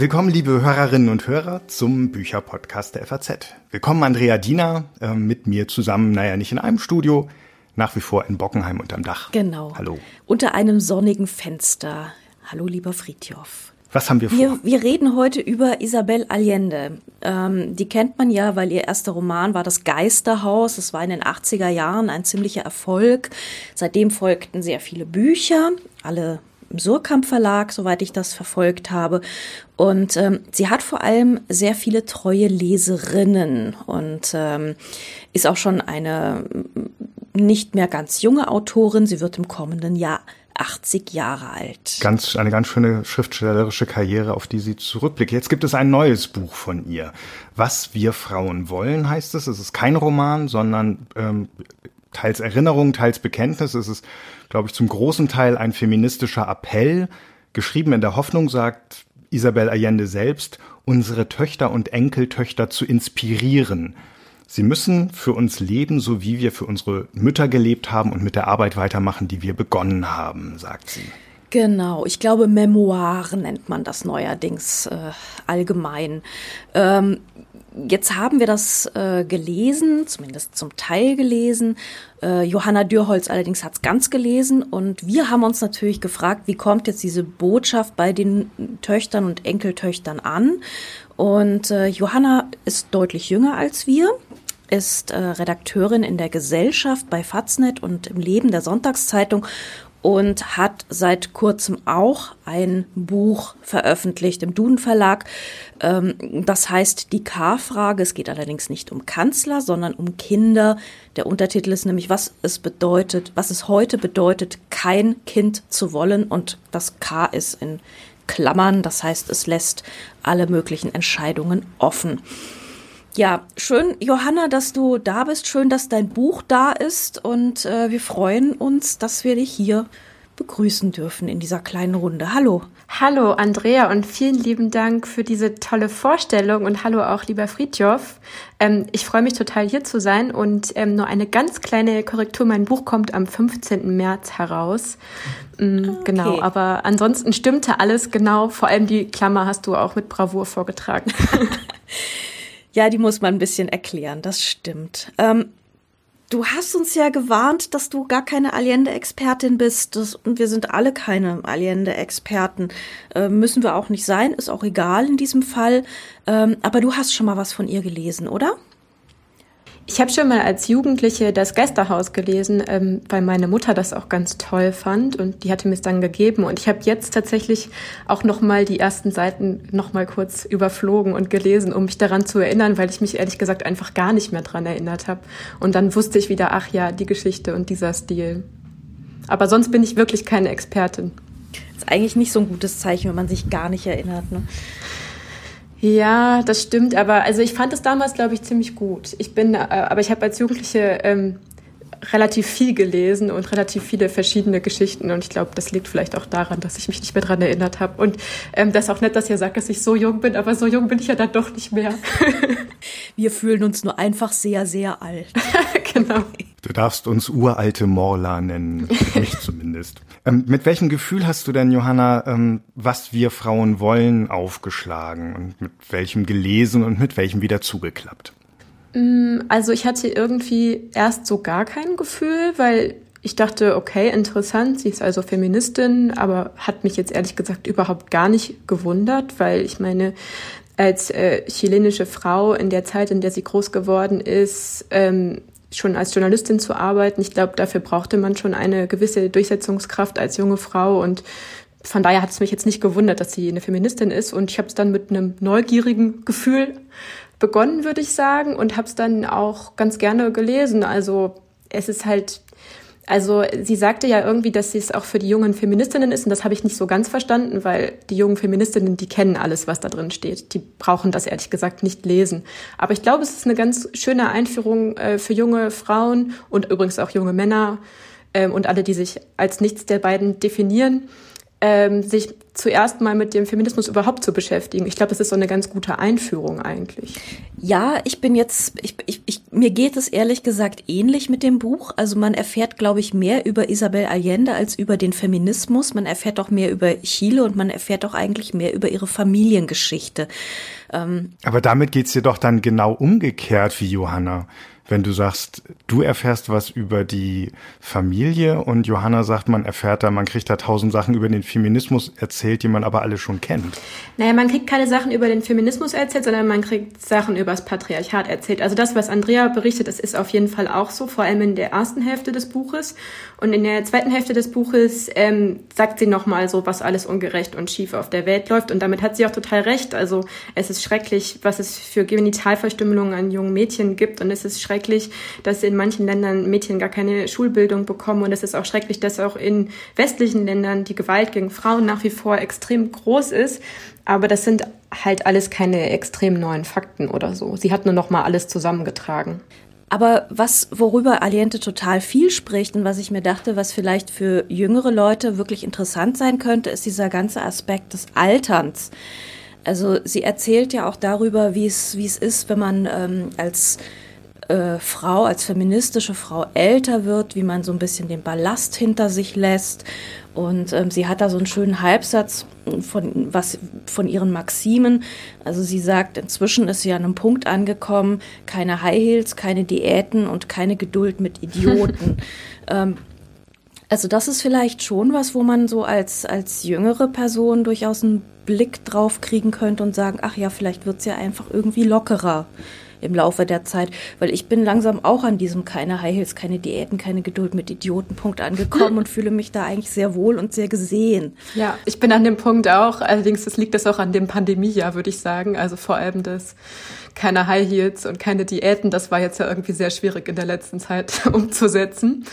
Willkommen, liebe Hörerinnen und Hörer, zum Bücherpodcast der FAZ. Willkommen, Andrea Diener, äh, mit mir zusammen, naja, nicht in einem Studio, nach wie vor in Bockenheim unterm Dach. Genau. Hallo. Unter einem sonnigen Fenster. Hallo, lieber Friedjof. Was haben wir vor? Wir, wir reden heute über Isabel Allende. Ähm, die kennt man ja, weil ihr erster Roman war Das Geisterhaus. Es war in den 80er Jahren ein ziemlicher Erfolg. Seitdem folgten sehr viele Bücher, alle Surkamp Verlag, soweit ich das verfolgt habe. Und ähm, sie hat vor allem sehr viele treue Leserinnen und ähm, ist auch schon eine nicht mehr ganz junge Autorin. Sie wird im kommenden Jahr 80 Jahre alt. Ganz, eine ganz schöne schriftstellerische Karriere, auf die sie zurückblickt. Jetzt gibt es ein neues Buch von ihr. Was wir Frauen wollen, heißt es. Es ist kein Roman, sondern ähm, teils Erinnerung, teils Bekenntnis. Es ist, glaube ich, zum großen Teil ein feministischer Appell. Geschrieben in der Hoffnung, sagt Isabel Allende selbst, unsere Töchter und Enkeltöchter zu inspirieren Sie müssen für uns leben, so wie wir für unsere Mütter gelebt haben und mit der Arbeit weitermachen, die wir begonnen haben, sagt sie. Genau, ich glaube, Memoire nennt man das neuerdings äh, allgemein. Ähm, jetzt haben wir das äh, gelesen, zumindest zum Teil gelesen. Äh, Johanna Dürholz allerdings hat es ganz gelesen und wir haben uns natürlich gefragt, wie kommt jetzt diese Botschaft bei den Töchtern und Enkeltöchtern an? Und äh, Johanna ist deutlich jünger als wir ist äh, Redakteurin in der Gesellschaft bei Faznet und im Leben der Sonntagszeitung und hat seit kurzem auch ein Buch veröffentlicht im Duden Verlag. Ähm, das heißt Die K-Frage. Es geht allerdings nicht um Kanzler, sondern um Kinder. Der Untertitel ist nämlich, was es bedeutet, was es heute bedeutet, kein Kind zu wollen. Und das K ist in Klammern. Das heißt, es lässt alle möglichen Entscheidungen offen. Ja, schön, Johanna, dass du da bist. Schön, dass dein Buch da ist. Und äh, wir freuen uns, dass wir dich hier begrüßen dürfen in dieser kleinen Runde. Hallo. Hallo, Andrea, und vielen lieben Dank für diese tolle Vorstellung. Und hallo auch, lieber Friedjof. Ähm, ich freue mich total, hier zu sein. Und ähm, nur eine ganz kleine Korrektur. Mein Buch kommt am 15. März heraus. Mhm, okay. Genau, aber ansonsten stimmte alles genau. Vor allem die Klammer hast du auch mit Bravour vorgetragen. Ja, die muss man ein bisschen erklären, das stimmt. Ähm, du hast uns ja gewarnt, dass du gar keine Allende-Expertin bist. Das, und wir sind alle keine Allende-Experten. Äh, müssen wir auch nicht sein, ist auch egal in diesem Fall. Ähm, aber du hast schon mal was von ihr gelesen, oder? Ich habe schon mal als Jugendliche das Geisterhaus gelesen, ähm, weil meine Mutter das auch ganz toll fand und die hatte mir es dann gegeben. Und ich habe jetzt tatsächlich auch noch mal die ersten Seiten noch mal kurz überflogen und gelesen, um mich daran zu erinnern, weil ich mich ehrlich gesagt einfach gar nicht mehr dran erinnert habe. Und dann wusste ich wieder, ach ja, die Geschichte und dieser Stil. Aber sonst bin ich wirklich keine Expertin. ist eigentlich nicht so ein gutes Zeichen, wenn man sich gar nicht erinnert. Ne? Ja, das stimmt, aber also ich fand es damals, glaube ich, ziemlich gut. Ich bin, äh, aber ich habe als Jugendliche ähm, relativ viel gelesen und relativ viele verschiedene Geschichten und ich glaube, das liegt vielleicht auch daran, dass ich mich nicht mehr dran erinnert habe und ähm, das ist auch nett, dass ihr sagt, dass ich so jung bin, aber so jung bin ich ja dann doch nicht mehr. Wir fühlen uns nur einfach sehr, sehr alt. genau. Du darfst uns uralte Morla nennen, mich zumindest. Ähm, mit welchem Gefühl hast du denn, Johanna, ähm, was wir Frauen wollen, aufgeschlagen und mit welchem gelesen und mit welchem wieder zugeklappt? Mm, also ich hatte irgendwie erst so gar kein Gefühl, weil ich dachte, okay, interessant, sie ist also Feministin, aber hat mich jetzt ehrlich gesagt überhaupt gar nicht gewundert, weil ich meine, als äh, chilenische Frau in der Zeit, in der sie groß geworden ist, ähm, schon als Journalistin zu arbeiten. Ich glaube, dafür brauchte man schon eine gewisse Durchsetzungskraft als junge Frau und von daher hat es mich jetzt nicht gewundert, dass sie eine Feministin ist und ich habe es dann mit einem neugierigen Gefühl begonnen, würde ich sagen, und habe es dann auch ganz gerne gelesen. Also es ist halt also sie sagte ja irgendwie, dass sie es auch für die jungen Feministinnen ist und das habe ich nicht so ganz verstanden, weil die jungen Feministinnen, die kennen alles, was da drin steht. Die brauchen das ehrlich gesagt nicht lesen. Aber ich glaube, es ist eine ganz schöne Einführung äh, für junge Frauen und übrigens auch junge Männer ähm, und alle, die sich als nichts der beiden definieren, ähm, sich zuerst mal mit dem Feminismus überhaupt zu beschäftigen. Ich glaube, das ist so eine ganz gute Einführung eigentlich. Ja, ich bin jetzt, ich, ich, ich, mir geht es ehrlich gesagt ähnlich mit dem Buch. Also man erfährt, glaube ich, mehr über Isabel Allende als über den Feminismus. Man erfährt auch mehr über Chile und man erfährt auch eigentlich mehr über ihre Familiengeschichte. Ähm Aber damit geht's dir doch dann genau umgekehrt wie Johanna wenn du sagst, du erfährst was über die Familie und Johanna sagt, man erfährt da, man kriegt da tausend Sachen über den Feminismus erzählt, die man aber alle schon kennt. Naja, man kriegt keine Sachen über den Feminismus erzählt, sondern man kriegt Sachen über das Patriarchat erzählt. Also das, was Andrea berichtet, das ist auf jeden Fall auch so, vor allem in der ersten Hälfte des Buches. Und in der zweiten Hälfte des Buches ähm, sagt sie nochmal so, was alles ungerecht und schief auf der Welt läuft. Und damit hat sie auch total recht. Also es ist schrecklich, was es für Genitalverstümmelungen an jungen Mädchen gibt. Und es ist schrecklich, schrecklich, dass in manchen Ländern Mädchen gar keine Schulbildung bekommen. Und es ist auch schrecklich, dass auch in westlichen Ländern die Gewalt gegen Frauen nach wie vor extrem groß ist. Aber das sind halt alles keine extrem neuen Fakten oder so. Sie hat nur noch mal alles zusammengetragen. Aber was, worüber Aliente total viel spricht und was ich mir dachte, was vielleicht für jüngere Leute wirklich interessant sein könnte, ist dieser ganze Aspekt des Alterns. Also sie erzählt ja auch darüber, wie es, wie es ist, wenn man ähm, als äh, Frau, als feministische Frau älter wird, wie man so ein bisschen den Ballast hinter sich lässt. Und ähm, sie hat da so einen schönen Halbsatz von, was, von ihren Maximen. Also sie sagt, inzwischen ist sie an einem Punkt angekommen, keine High Heels, keine Diäten und keine Geduld mit Idioten. ähm, also das ist vielleicht schon was, wo man so als, als jüngere Person durchaus einen Blick drauf kriegen könnte und sagen, ach ja, vielleicht wird's ja einfach irgendwie lockerer im Laufe der Zeit, weil ich bin langsam auch an diesem keine High Heels, keine Diäten, keine Geduld mit Idiotenpunkt angekommen und fühle mich da eigentlich sehr wohl und sehr gesehen. Ja, ich bin an dem Punkt auch. Allerdings das liegt das auch an dem Pandemiejahr, würde ich sagen. Also vor allem das keine High Heels und keine Diäten, das war jetzt ja irgendwie sehr schwierig in der letzten Zeit umzusetzen.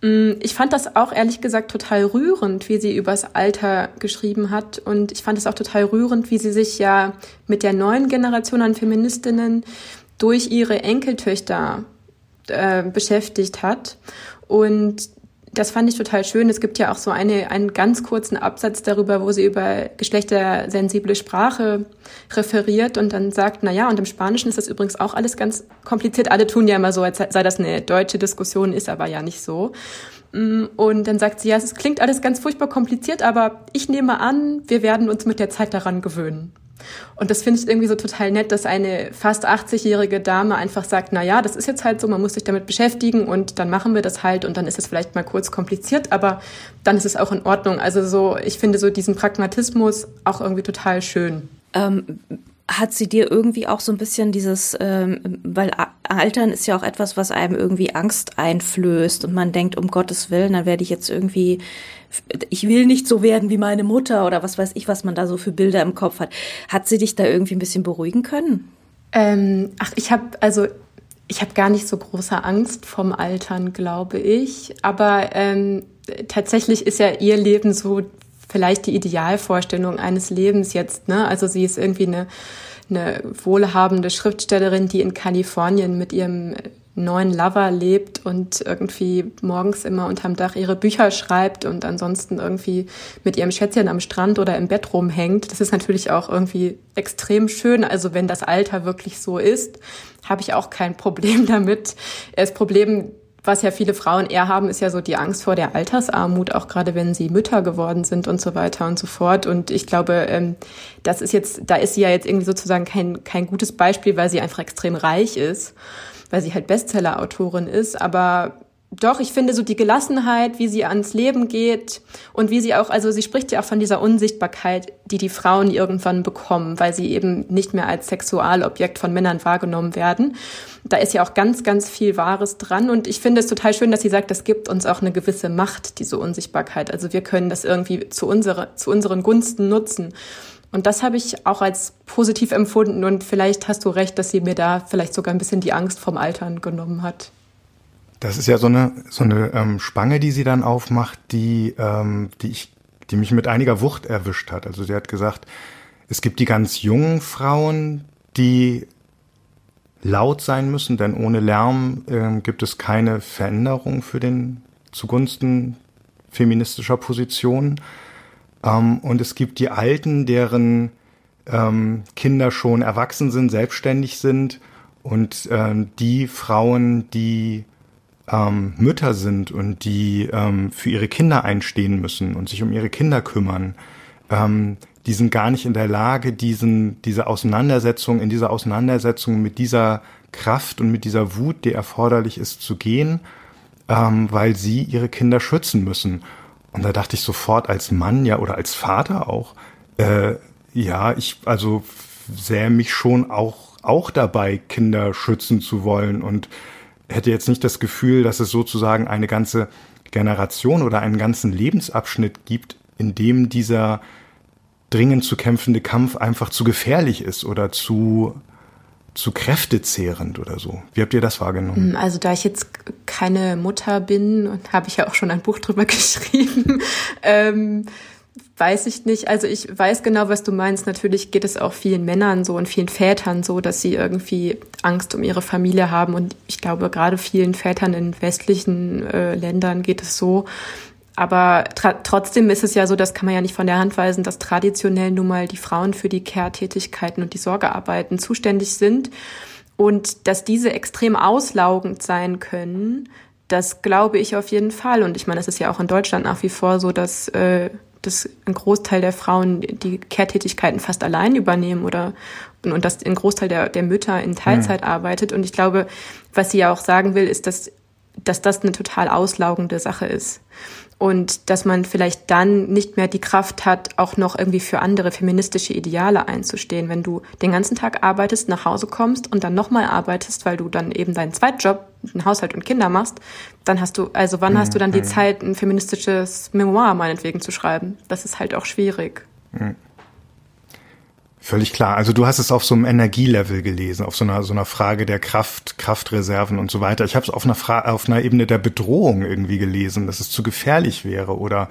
Mm, ich fand das auch ehrlich gesagt total rührend, wie sie übers Alter geschrieben hat. Und ich fand es auch total rührend, wie sie sich ja mit der neuen Generation an Feministinnen durch ihre Enkeltöchter äh, beschäftigt hat. Und das fand ich total schön. Es gibt ja auch so eine, einen ganz kurzen Absatz darüber, wo sie über geschlechtersensible Sprache referiert und dann sagt, na ja, und im Spanischen ist das übrigens auch alles ganz kompliziert. Alle tun ja immer so, als sei das eine deutsche Diskussion, ist aber ja nicht so. Mm, und dann sagt sie, ja, es klingt alles ganz furchtbar kompliziert, aber ich nehme an, wir werden uns mit der Zeit daran gewöhnen. Und das finde ich irgendwie so total nett, dass eine fast 80-jährige Dame einfach sagt, na ja, das ist jetzt halt so, man muss sich damit beschäftigen und dann machen wir das halt und dann ist es vielleicht mal kurz kompliziert, aber dann ist es auch in Ordnung. Also so, ich finde so diesen Pragmatismus auch irgendwie total schön. Ähm, hat sie dir irgendwie auch so ein bisschen dieses, ähm, weil Altern ist ja auch etwas, was einem irgendwie Angst einflößt und man denkt, um Gottes Willen, dann werde ich jetzt irgendwie, ich will nicht so werden wie meine Mutter oder was weiß ich, was man da so für Bilder im Kopf hat. Hat sie dich da irgendwie ein bisschen beruhigen können? Ähm, ach, ich habe also ich habe gar nicht so große Angst vom Altern, glaube ich. Aber ähm, tatsächlich ist ja ihr Leben so vielleicht die Idealvorstellung eines Lebens jetzt. Ne? Also sie ist irgendwie eine, eine wohlhabende Schriftstellerin, die in Kalifornien mit ihrem neuen Lover lebt und irgendwie morgens immer unterm Dach ihre Bücher schreibt und ansonsten irgendwie mit ihrem Schätzchen am Strand oder im Bett rumhängt. Das ist natürlich auch irgendwie extrem schön. Also wenn das Alter wirklich so ist, habe ich auch kein Problem damit. Das Problem was ja viele Frauen eher haben, ist ja so die Angst vor der Altersarmut, auch gerade wenn sie Mütter geworden sind und so weiter und so fort. Und ich glaube, ähm, das ist jetzt, da ist sie ja jetzt irgendwie sozusagen kein, kein gutes Beispiel, weil sie einfach extrem reich ist, weil sie halt Bestseller-Autorin ist. Aber doch, ich finde so die Gelassenheit, wie sie ans Leben geht und wie sie auch, also sie spricht ja auch von dieser Unsichtbarkeit, die die Frauen irgendwann bekommen, weil sie eben nicht mehr als Sexualobjekt von Männern wahrgenommen werden. Da ist ja auch ganz, ganz viel Wahres dran und ich finde es total schön, dass sie sagt, das gibt uns auch eine gewisse Macht, diese Unsichtbarkeit. Also wir können das irgendwie zu, unsere, zu unseren Gunsten nutzen. Und das habe ich auch als positiv empfunden und vielleicht hast du recht, dass sie mir da vielleicht sogar ein bisschen die Angst vom Altern genommen hat. Das ist ja so eine, so eine ähm, Spange, die sie dann aufmacht, die, ähm, die, ich, die mich mit einiger Wucht erwischt hat. Also sie hat gesagt, es gibt die ganz jungen Frauen, die laut sein müssen, denn ohne Lärm äh, gibt es keine Veränderung für den zugunsten feministischer Positionen. Ähm, und es gibt die Alten, deren ähm, Kinder schon erwachsen sind, selbstständig sind und ähm, die Frauen, die ähm, Mütter sind und die ähm, für ihre Kinder einstehen müssen und sich um ihre Kinder kümmern, ähm, die sind gar nicht in der Lage, diesen, diese Auseinandersetzung, in dieser Auseinandersetzung mit dieser Kraft und mit dieser Wut, die erforderlich ist, zu gehen, ähm, weil sie ihre Kinder schützen müssen. Und da dachte ich sofort als Mann, ja, oder als Vater auch, äh, ja, ich also sähe mich schon auch, auch dabei, Kinder schützen zu wollen und hätte jetzt nicht das Gefühl, dass es sozusagen eine ganze Generation oder einen ganzen Lebensabschnitt gibt, in dem dieser dringend zu kämpfende Kampf einfach zu gefährlich ist oder zu zu kräftezehrend oder so. Wie habt ihr das wahrgenommen? Also da ich jetzt keine Mutter bin und habe ich ja auch schon ein Buch drüber geschrieben, ähm, weiß ich nicht. Also ich weiß genau, was du meinst. Natürlich geht es auch vielen Männern so und vielen Vätern so, dass sie irgendwie Angst um ihre Familie haben. Und ich glaube, gerade vielen Vätern in westlichen äh, Ländern geht es so. Aber trotzdem ist es ja so, das kann man ja nicht von der Hand weisen, dass traditionell nun mal die Frauen für die Care-Tätigkeiten und die Sorgearbeiten zuständig sind. Und dass diese extrem auslaugend sein können, das glaube ich auf jeden Fall. Und ich meine, es ist ja auch in Deutschland nach wie vor so, dass äh, dass ein Großteil der Frauen die Care-Tätigkeiten fast allein übernehmen oder und, und dass ein Großteil der, der Mütter in Teilzeit mhm. arbeitet. Und ich glaube, was sie ja auch sagen will, ist, dass, dass das eine total auslaugende Sache ist und dass man vielleicht dann nicht mehr die Kraft hat, auch noch irgendwie für andere feministische Ideale einzustehen. Wenn du den ganzen Tag arbeitest, nach Hause kommst und dann nochmal arbeitest, weil du dann eben deinen Zweitjob, einen Haushalt und Kinder machst, dann hast du, also wann mhm. hast du dann die mhm. Zeit, ein feministisches Memoir meinetwegen zu schreiben? Das ist halt auch schwierig. Mhm. Völlig klar. Also du hast es auf so einem Energielevel gelesen, auf so einer so einer Frage der Kraft, Kraftreserven und so weiter. Ich habe es auf einer Fra auf einer Ebene der Bedrohung irgendwie gelesen, dass es zu gefährlich wäre oder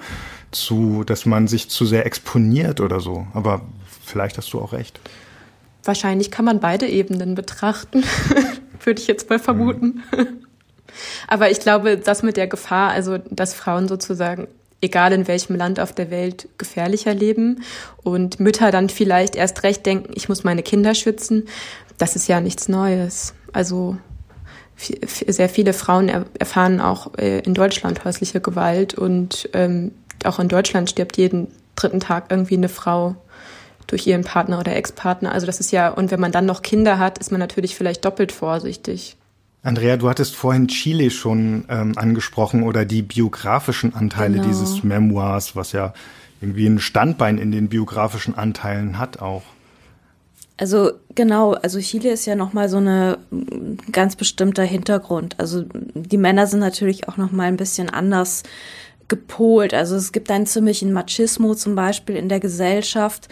zu, dass man sich zu sehr exponiert oder so. Aber vielleicht hast du auch recht. Wahrscheinlich kann man beide Ebenen betrachten, würde ich jetzt mal vermuten. Mhm. Aber ich glaube, das mit der Gefahr, also dass Frauen sozusagen egal in welchem Land auf der Welt, gefährlicher leben und Mütter dann vielleicht erst recht denken, ich muss meine Kinder schützen, das ist ja nichts Neues. Also sehr viele Frauen erfahren auch äh, in Deutschland häusliche Gewalt und ähm, auch in Deutschland stirbt jeden dritten Tag irgendwie eine Frau durch ihren Partner oder Ex-Partner. Also das ist ja, und wenn man dann noch Kinder hat, ist man natürlich vielleicht doppelt vorsichtig. Andrea, du hattest vorhin Chile schon ähm, angesprochen oder die biografischen Anteile genau. dieses Memoirs, was ja irgendwie ein Standbein in den biografischen Anteilen hat auch. Also genau, also Chile ist ja nochmal so eine ganz bestimmter Hintergrund. Also die Männer sind natürlich auch nochmal ein bisschen anders gepolt. Also es gibt einen ziemlichen Machismo zum Beispiel in der Gesellschaft.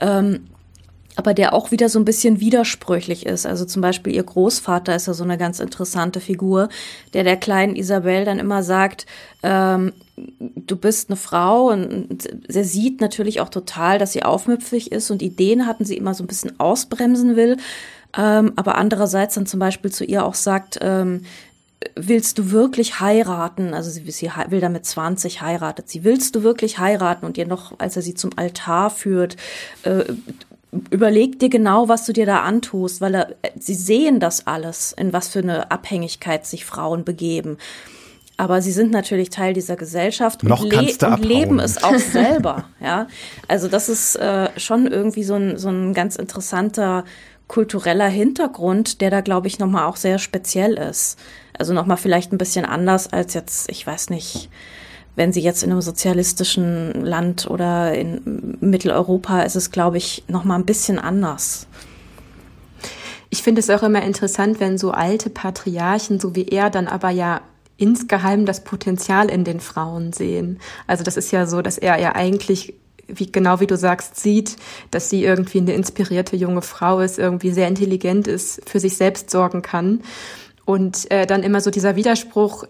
Ähm, aber der auch wieder so ein bisschen widersprüchlich ist. Also zum Beispiel ihr Großvater ist ja so eine ganz interessante Figur, der der kleinen Isabel dann immer sagt, ähm, du bist eine Frau und sie sieht natürlich auch total, dass sie aufmüpfig ist und Ideen hatten sie immer so ein bisschen ausbremsen will. Ähm, aber andererseits dann zum Beispiel zu ihr auch sagt, ähm, willst du wirklich heiraten? Also sie, sie will damit 20 heiratet. Sie willst du wirklich heiraten und ihr noch, als er sie zum Altar führt, äh, überleg dir genau, was du dir da antust, weil er, sie sehen das alles, in was für eine Abhängigkeit sich Frauen begeben. Aber sie sind natürlich Teil dieser Gesellschaft Noch und, le und leben es auch selber. ja, also das ist äh, schon irgendwie so ein, so ein ganz interessanter kultureller Hintergrund, der da glaube ich nochmal auch sehr speziell ist. Also nochmal vielleicht ein bisschen anders als jetzt, ich weiß nicht, wenn sie jetzt in einem sozialistischen Land oder in Mitteleuropa ist es, glaube ich, noch mal ein bisschen anders. Ich finde es auch immer interessant, wenn so alte Patriarchen, so wie er, dann aber ja insgeheim das Potenzial in den Frauen sehen. Also das ist ja so, dass er ja eigentlich wie genau wie du sagst, sieht, dass sie irgendwie eine inspirierte junge Frau ist, irgendwie sehr intelligent ist, für sich selbst sorgen kann und äh, dann immer so dieser Widerspruch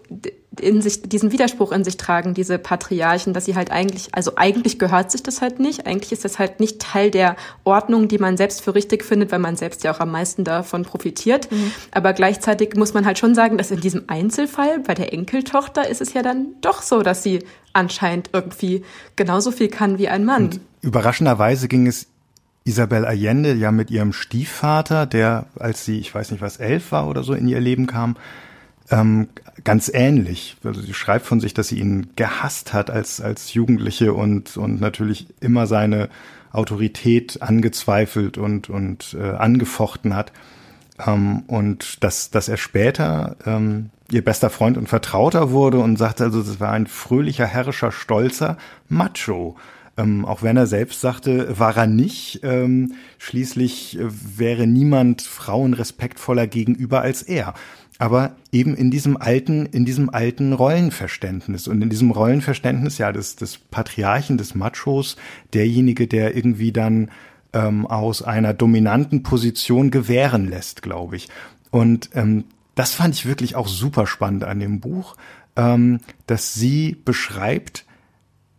in sich, diesen Widerspruch in sich tragen, diese Patriarchen, dass sie halt eigentlich, also eigentlich gehört sich das halt nicht, eigentlich ist das halt nicht Teil der Ordnung, die man selbst für richtig findet, weil man selbst ja auch am meisten davon profitiert. Mhm. Aber gleichzeitig muss man halt schon sagen, dass in diesem Einzelfall bei der Enkeltochter ist es ja dann doch so, dass sie anscheinend irgendwie genauso viel kann wie ein Mann. Und überraschenderweise ging es Isabel Allende ja mit ihrem Stiefvater, der, als sie, ich weiß nicht was, elf war oder so, in ihr Leben kam, ähm, ganz ähnlich. Also sie schreibt von sich, dass sie ihn gehasst hat als, als Jugendliche und, und natürlich immer seine Autorität angezweifelt und, und äh, angefochten hat. Ähm, und dass, dass er später ähm, ihr bester Freund und Vertrauter wurde und sagte, also das war ein fröhlicher, herrischer, stolzer Macho. Ähm, auch wenn er selbst sagte, war er nicht. Ähm, schließlich äh, wäre niemand Frauen respektvoller gegenüber als er. Aber eben in diesem alten, in diesem alten Rollenverständnis und in diesem Rollenverständnis ja des, des Patriarchen, des Machos, derjenige, der irgendwie dann ähm, aus einer dominanten Position gewähren lässt, glaube ich. Und ähm, das fand ich wirklich auch super spannend an dem Buch, ähm, dass sie beschreibt,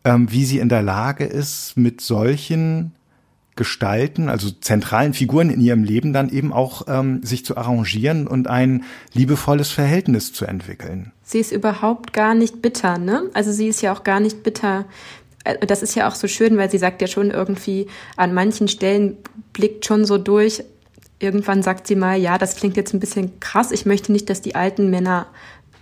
ähm, wie sie in der Lage ist, mit solchen Gestalten, also zentralen Figuren in ihrem Leben dann eben auch ähm, sich zu arrangieren und ein liebevolles Verhältnis zu entwickeln. Sie ist überhaupt gar nicht bitter, ne? Also sie ist ja auch gar nicht bitter. Äh, das ist ja auch so schön, weil sie sagt ja schon irgendwie, an manchen Stellen blickt schon so durch. Irgendwann sagt sie mal, ja, das klingt jetzt ein bisschen krass. Ich möchte nicht, dass die alten Männer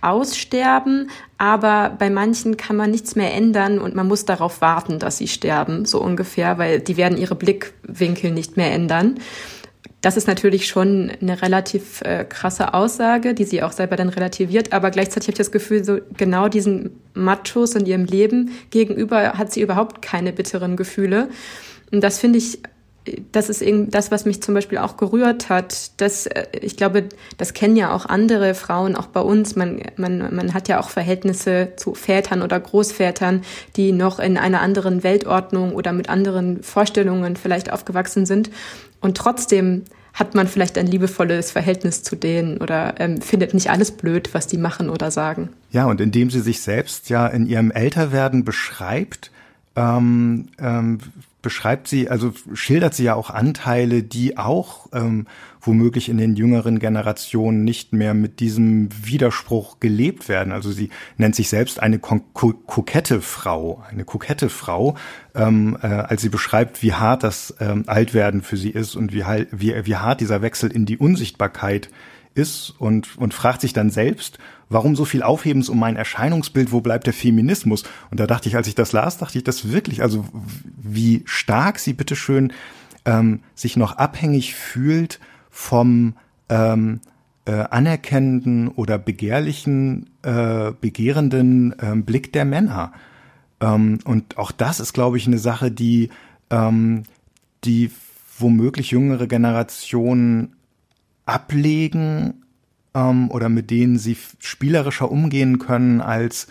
aussterben, aber bei manchen kann man nichts mehr ändern und man muss darauf warten, dass sie sterben, so ungefähr, weil die werden ihre Blickwinkel nicht mehr ändern. Das ist natürlich schon eine relativ äh, krasse Aussage, die sie auch selber dann relativiert, aber gleichzeitig habe ich das Gefühl, so genau diesen Machos in ihrem Leben gegenüber hat sie überhaupt keine bitteren Gefühle. Und das finde ich das ist eben das, was mich zum Beispiel auch gerührt hat. Das, äh, ich glaube, das kennen ja auch andere Frauen, auch bei uns. Man, man, man hat ja auch Verhältnisse zu Vätern oder Großvätern, die noch in einer anderen Weltordnung oder mit anderen Vorstellungen vielleicht aufgewachsen sind. Und trotzdem hat man vielleicht ein liebevolles Verhältnis zu denen oder ähm, findet nicht alles blöd, was die machen oder sagen. Ja, und indem sie sich selbst ja in ihrem Älterwerden beschreibt, ähm, ähm, beschreibt sie, also schildert sie ja auch Anteile, die auch ähm, womöglich in den jüngeren Generationen nicht mehr mit diesem Widerspruch gelebt werden. Also sie nennt sich selbst eine kokette Frau, eine kokette Frau, ähm, äh, als sie beschreibt, wie hart das ähm, Altwerden für sie ist und wie, wie, wie hart dieser Wechsel in die Unsichtbarkeit ist und, und fragt sich dann selbst, warum so viel Aufhebens um mein Erscheinungsbild, wo bleibt der Feminismus? Und da dachte ich, als ich das las, dachte ich das wirklich, also wie stark sie bitteschön ähm, sich noch abhängig fühlt vom ähm, äh, anerkennenden oder begehrlichen, äh, begehrenden äh, Blick der Männer. Ähm, und auch das ist, glaube ich, eine Sache, die, ähm, die womöglich jüngere Generationen ablegen ähm, oder mit denen sie spielerischer umgehen können als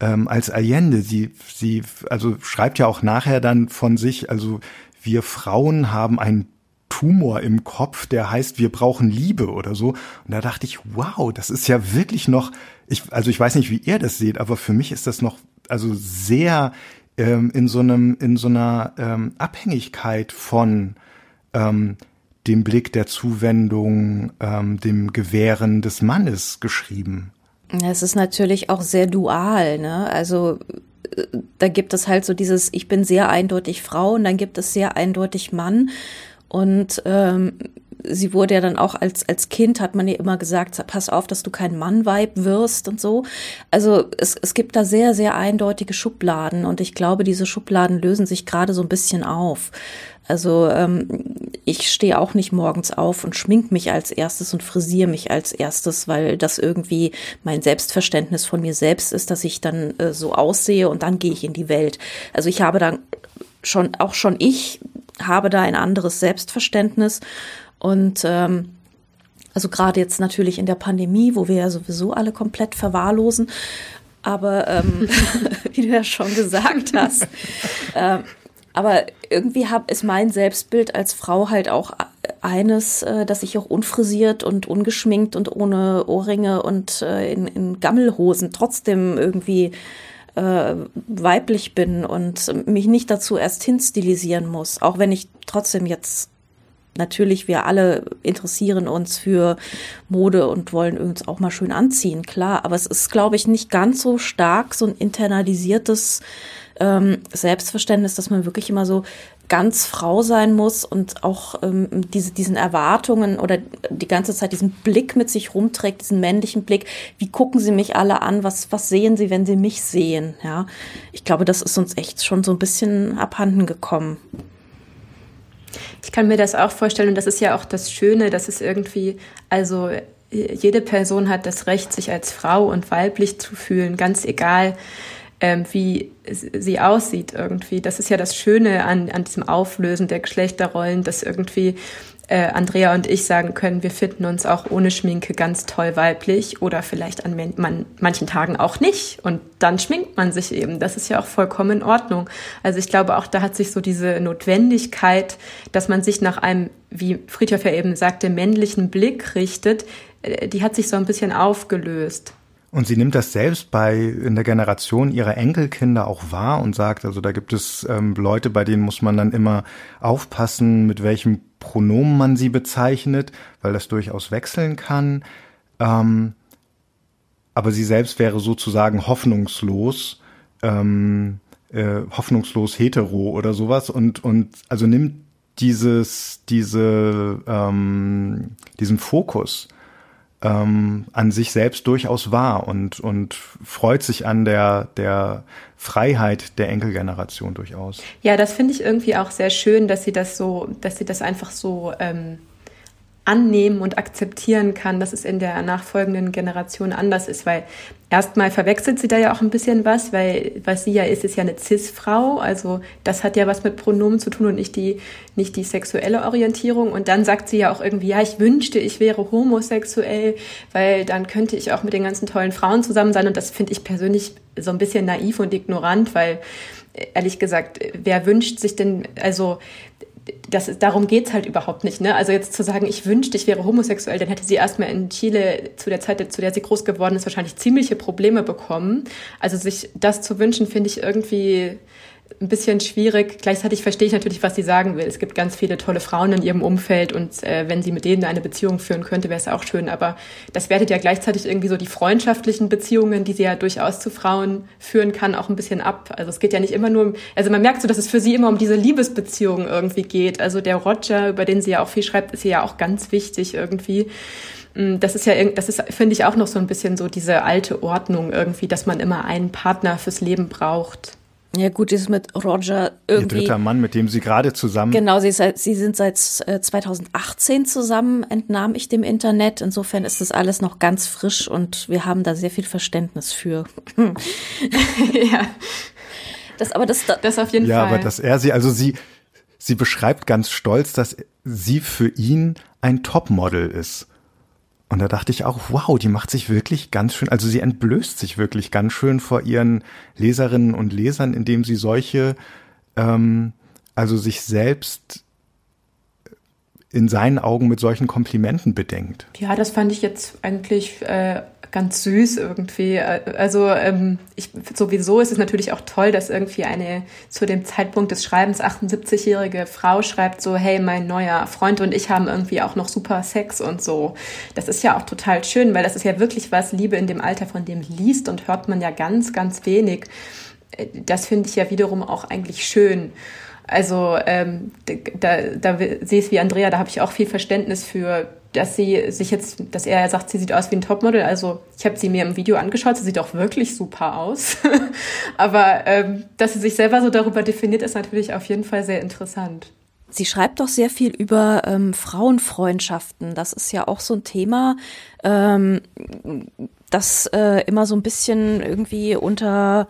ähm, als Allende. Sie sie also schreibt ja auch nachher dann von sich, also wir Frauen haben einen Tumor im Kopf, der heißt, wir brauchen Liebe oder so. Und da dachte ich, wow, das ist ja wirklich noch, ich, also ich weiß nicht, wie ihr das seht, aber für mich ist das noch, also sehr ähm, in so einem, in so einer ähm, Abhängigkeit von ähm, dem Blick der Zuwendung, ähm, dem Gewähren des Mannes geschrieben. Es ist natürlich auch sehr dual, ne? Also äh, da gibt es halt so dieses, ich bin sehr eindeutig Frau und dann gibt es sehr eindeutig Mann. Und ähm, sie wurde ja dann auch als, als Kind, hat man ihr immer gesagt, pass auf, dass du kein Mannweib wirst und so. Also es, es gibt da sehr, sehr eindeutige Schubladen und ich glaube, diese Schubladen lösen sich gerade so ein bisschen auf. Also ähm, ich stehe auch nicht morgens auf und schmink mich als erstes und frisiere mich als erstes, weil das irgendwie mein Selbstverständnis von mir selbst ist, dass ich dann äh, so aussehe und dann gehe ich in die Welt. Also ich habe dann schon, auch schon ich habe da ein anderes Selbstverständnis und ähm, also gerade jetzt natürlich in der Pandemie, wo wir ja sowieso alle komplett verwahrlosen. Aber ähm, wie du ja schon gesagt hast, ähm, aber irgendwie hab, ist mein Selbstbild als Frau halt auch eines, äh, dass ich auch unfrisiert und ungeschminkt und ohne Ohrringe und äh, in, in Gammelhosen trotzdem irgendwie äh, weiblich bin und mich nicht dazu erst hinstilisieren muss, auch wenn ich trotzdem jetzt natürlich, wir alle interessieren uns für Mode und wollen uns auch mal schön anziehen, klar. Aber es ist, glaube ich, nicht ganz so stark so ein internalisiertes ähm, Selbstverständnis, dass man wirklich immer so ganz Frau sein muss und auch ähm, diese, diesen Erwartungen oder die ganze Zeit diesen Blick mit sich rumträgt, diesen männlichen Blick. Wie gucken sie mich alle an? Was, was sehen sie, wenn sie mich sehen? Ja, ich glaube, das ist uns echt schon so ein bisschen abhanden gekommen. Ich kann mir das auch vorstellen und das ist ja auch das Schöne, dass es irgendwie, also jede Person hat das Recht, sich als Frau und weiblich zu fühlen, ganz egal, ähm, wie sie aussieht irgendwie. Das ist ja das Schöne an, an diesem Auflösen der Geschlechterrollen, dass irgendwie äh, Andrea und ich sagen können, wir finden uns auch ohne Schminke ganz toll weiblich oder vielleicht an man, manchen Tagen auch nicht. Und dann schminkt man sich eben. Das ist ja auch vollkommen in Ordnung. Also ich glaube, auch da hat sich so diese Notwendigkeit, dass man sich nach einem, wie Friedhoff ja eben sagte, männlichen Blick richtet, äh, die hat sich so ein bisschen aufgelöst. Und sie nimmt das selbst bei in der Generation ihrer Enkelkinder auch wahr und sagt, also da gibt es ähm, Leute, bei denen muss man dann immer aufpassen, mit welchem Pronomen man sie bezeichnet, weil das durchaus wechseln kann. Ähm, aber sie selbst wäre sozusagen hoffnungslos, ähm, äh, hoffnungslos hetero oder sowas und, und also nimmt dieses, diese, ähm, diesen Fokus ähm, an sich selbst durchaus wahr und, und freut sich an der, der Freiheit der Enkelgeneration durchaus. Ja, das finde ich irgendwie auch sehr schön, dass sie das so, dass sie das einfach so ähm, annehmen und akzeptieren kann, dass es in der nachfolgenden Generation anders ist, weil erstmal verwechselt sie da ja auch ein bisschen was, weil was sie ja ist, ist ja eine Cis-Frau, also das hat ja was mit Pronomen zu tun und nicht die, nicht die sexuelle Orientierung. Und dann sagt sie ja auch irgendwie, ja, ich wünschte, ich wäre homosexuell, weil dann könnte ich auch mit den ganzen tollen Frauen zusammen sein. Und das finde ich persönlich so ein bisschen naiv und ignorant, weil ehrlich gesagt, wer wünscht sich denn, also das, darum geht's halt überhaupt nicht. Ne? Also jetzt zu sagen, ich wünschte, ich wäre homosexuell, dann hätte sie erstmal in Chile zu der Zeit, zu der sie groß geworden ist, wahrscheinlich ziemliche Probleme bekommen. Also sich das zu wünschen, finde ich irgendwie ein bisschen schwierig. Gleichzeitig verstehe ich natürlich, was sie sagen will. Es gibt ganz viele tolle Frauen in ihrem Umfeld und äh, wenn sie mit denen eine Beziehung führen könnte, wäre es auch schön. Aber das wertet ja gleichzeitig irgendwie so die freundschaftlichen Beziehungen, die sie ja durchaus zu Frauen führen kann, auch ein bisschen ab. Also es geht ja nicht immer nur, um, also man merkt so, dass es für sie immer um diese Liebesbeziehungen irgendwie geht. Also der Roger, über den sie ja auch viel schreibt, ist ja auch ganz wichtig irgendwie mm, das ist ja, das ist, finde ich, auch noch so ein bisschen so diese alte Ordnung irgendwie, dass man immer einen Partner fürs Leben braucht. Ja gut, dieses mit Roger irgendwie. Ihr dritter Mann, mit dem Sie gerade zusammen. Genau, Sie, Sie sind seit 2018 äh, zusammen, entnahm ich dem Internet. Insofern ist das alles noch ganz frisch und wir haben da sehr viel Verständnis für. ja. Das, aber das, das auf jeden ja, Fall. Ja, aber dass er sie, also sie, sie beschreibt ganz stolz, dass sie für ihn ein Topmodel ist. Und da dachte ich auch, wow, die macht sich wirklich ganz schön, also sie entblößt sich wirklich ganz schön vor ihren Leserinnen und Lesern, indem sie solche, ähm, also sich selbst in seinen Augen mit solchen Komplimenten bedenkt. Ja, das fand ich jetzt eigentlich äh, ganz süß irgendwie. Also ähm, ich, sowieso ist es natürlich auch toll, dass irgendwie eine zu dem Zeitpunkt des Schreibens 78-jährige Frau schreibt so, hey, mein neuer Freund und ich haben irgendwie auch noch super Sex und so. Das ist ja auch total schön, weil das ist ja wirklich was, Liebe in dem Alter, von dem liest und hört man ja ganz, ganz wenig. Das finde ich ja wiederum auch eigentlich schön. Also ähm, da, da sehe ich wie Andrea, da habe ich auch viel Verständnis für dass sie sich jetzt, dass er sagt, sie sieht aus wie ein Topmodel. Also ich habe sie mir im Video angeschaut, sie sieht auch wirklich super aus. Aber ähm, dass sie sich selber so darüber definiert, ist natürlich auf jeden Fall sehr interessant. Sie schreibt doch sehr viel über ähm, Frauenfreundschaften. Das ist ja auch so ein Thema, ähm, das äh, immer so ein bisschen irgendwie unter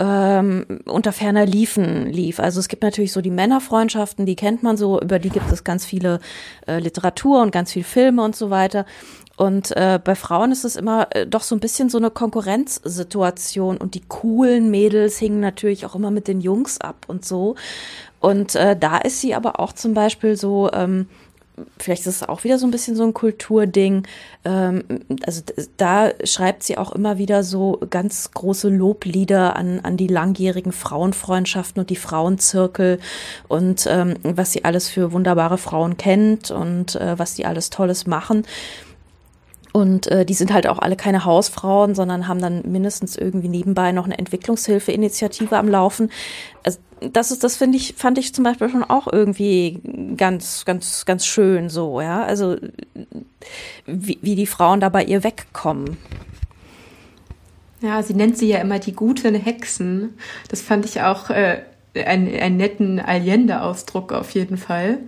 ähm, unter ferner Liefen lief. Also es gibt natürlich so die Männerfreundschaften, die kennt man so, über die gibt es ganz viele äh, Literatur und ganz viel Filme und so weiter. Und äh, bei Frauen ist es immer äh, doch so ein bisschen so eine Konkurrenzsituation und die coolen Mädels hingen natürlich auch immer mit den Jungs ab und so. Und äh, da ist sie aber auch zum Beispiel so ähm, vielleicht ist es auch wieder so ein bisschen so ein Kulturding. Ähm, also da schreibt sie auch immer wieder so ganz große Loblieder an, an die langjährigen Frauenfreundschaften und die Frauenzirkel und ähm, was sie alles für wunderbare Frauen kennt und äh, was die alles Tolles machen. Und äh, die sind halt auch alle keine Hausfrauen, sondern haben dann mindestens irgendwie nebenbei noch eine Entwicklungshilfeinitiative am Laufen. Also das ist, das finde ich, fand ich zum Beispiel schon auch irgendwie ganz, ganz, ganz schön so, ja. Also wie, wie die Frauen da bei ihr wegkommen. Ja, sie nennt sie ja immer die guten Hexen. Das fand ich auch äh, einen, einen netten Allende-Ausdruck auf jeden Fall.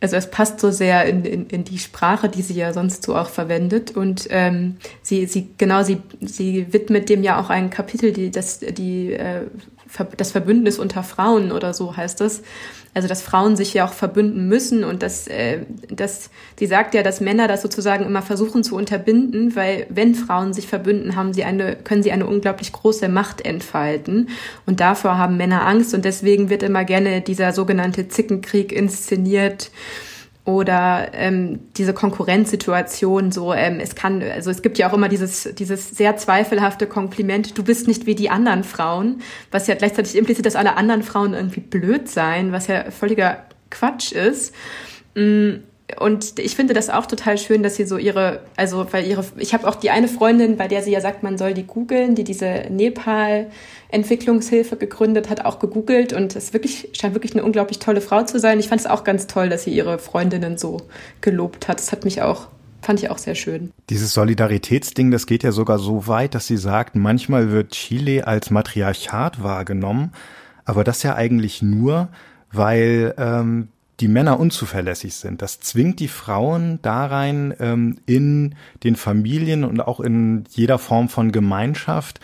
Also es passt so sehr in, in, in die Sprache, die sie ja sonst so auch verwendet. Und ähm, sie, sie, genau, sie, sie widmet dem ja auch ein Kapitel, die, das, die äh, das Verbündnis unter Frauen oder so heißt es. Also dass Frauen sich ja auch verbünden müssen und dass, äh, dass sie sagt ja, dass Männer das sozusagen immer versuchen zu unterbinden, weil wenn Frauen sich verbünden, haben sie eine, können sie eine unglaublich große Macht entfalten. Und davor haben Männer Angst und deswegen wird immer gerne dieser sogenannte Zickenkrieg inszeniert oder ähm, diese Konkurrenzsituation so ähm, es kann also es gibt ja auch immer dieses dieses sehr zweifelhafte Kompliment du bist nicht wie die anderen Frauen was ja gleichzeitig impliziert dass alle anderen Frauen irgendwie blöd seien was ja völliger Quatsch ist. Mm, und ich finde das auch total schön, dass sie so ihre, also weil ihre, ich habe auch die eine Freundin, bei der sie ja sagt, man soll die googeln, die diese Nepal Entwicklungshilfe gegründet hat, auch gegoogelt und es wirklich scheint wirklich eine unglaublich tolle Frau zu sein. Ich fand es auch ganz toll, dass sie ihre Freundinnen so gelobt hat. Das hat mich auch fand ich auch sehr schön. Dieses Solidaritätsding, das geht ja sogar so weit, dass sie sagt, manchmal wird Chile als Matriarchat wahrgenommen, aber das ja eigentlich nur, weil ähm, die Männer unzuverlässig sind. Das zwingt die Frauen da rein, ähm, in den Familien und auch in jeder Form von Gemeinschaft